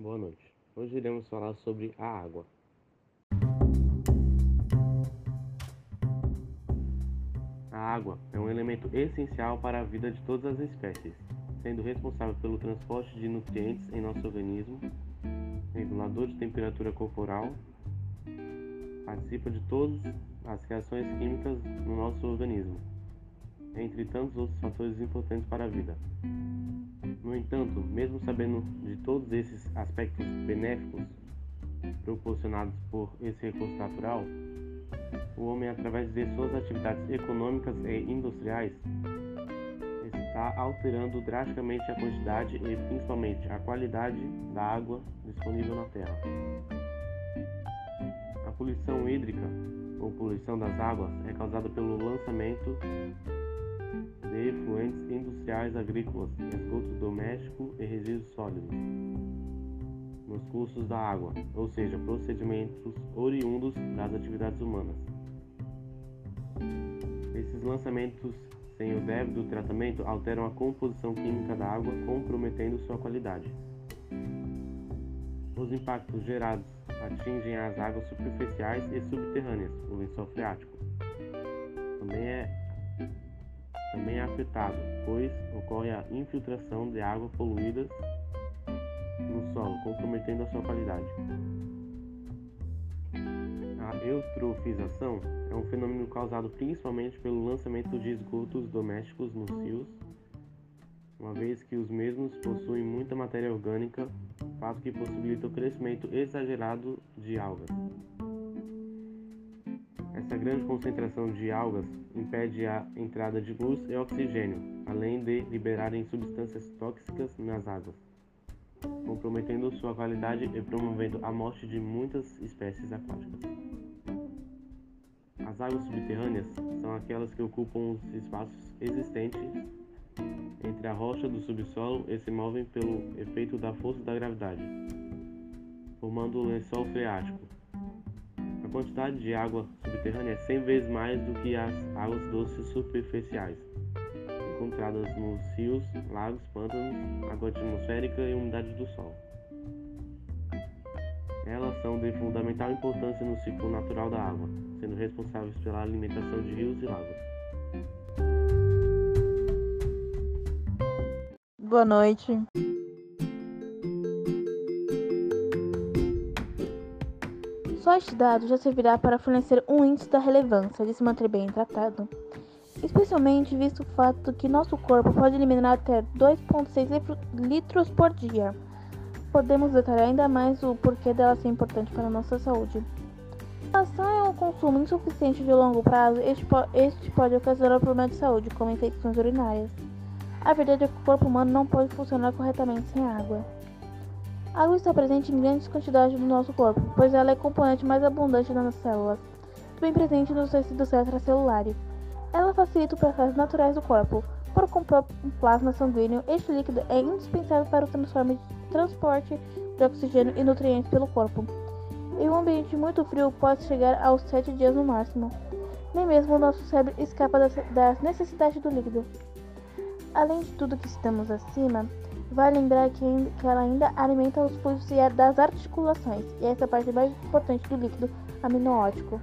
Boa noite. Hoje iremos falar sobre a água. A água é um elemento essencial para a vida de todas as espécies, sendo responsável pelo transporte de nutrientes em nosso organismo, regulador de temperatura corporal, participa de todas as reações químicas no nosso organismo, entre tantos outros fatores importantes para a vida. No entanto, mesmo sabendo de todos esses aspectos benéficos proporcionados por esse recurso natural, o homem, através de suas atividades econômicas e industriais, está alterando drasticamente a quantidade e principalmente a qualidade da água disponível na Terra. A poluição hídrica, ou poluição das águas, é causada pelo lançamento de efluentes industriais agrícolas, esgoto doméstico e resíduos sólidos nos cursos da água, ou seja, procedimentos oriundos das atividades humanas. Esses lançamentos sem o devido tratamento alteram a composição química da água, comprometendo sua qualidade. Os impactos gerados atingem as águas superficiais e subterrâneas, o lençol freático. Também é também é afetado, pois ocorre a infiltração de água poluída no solo, comprometendo a sua qualidade. A eutrofização é um fenômeno causado principalmente pelo lançamento de esgotos domésticos nos rios, uma vez que os mesmos possuem muita matéria orgânica, fato que possibilita o crescimento exagerado de algas. Essa grande concentração de algas impede a entrada de luz e oxigênio, além de liberarem substâncias tóxicas nas águas, comprometendo sua qualidade e promovendo a morte de muitas espécies aquáticas. As águas subterrâneas são aquelas que ocupam os espaços existentes entre a rocha do subsolo e se movem pelo efeito da força da gravidade, formando o lençol freático a quantidade de água subterrânea é 100 vezes mais do que as águas doces superficiais, encontradas nos rios, lagos, pântanos, água atmosférica e umidade do solo. Elas são de fundamental importância no ciclo natural da água, sendo responsáveis pela alimentação de rios e lagos. Boa noite. Só este dado já servirá para fornecer um índice da relevância de se manter bem tratado, especialmente visto o fato que nosso corpo pode eliminar até 2,6 litros por dia. Podemos detalhar ainda mais o porquê dela ser importante para a nossa saúde. Em relação ao consumo insuficiente de longo prazo, este, po este pode ocasionar problemas de saúde, como infecções urinárias. A verdade é que o corpo humano não pode funcionar corretamente sem água. Água está presente em grandes quantidades no nosso corpo, pois ela é componente mais abundante das células, também presente nos tecidos extracelulares. Ela facilita os processos naturais do corpo. Por compor um plasma sanguíneo, este líquido é indispensável para o transporte de oxigênio e nutrientes pelo corpo. Em um ambiente muito frio, pode chegar aos 7 dias no máximo. Nem mesmo o nosso cérebro escapa das necessidades do líquido. Além de tudo que estamos acima, Vai lembrar que, que ela ainda alimenta os fluidos das articulações, e essa é parte mais importante do líquido aminoótico.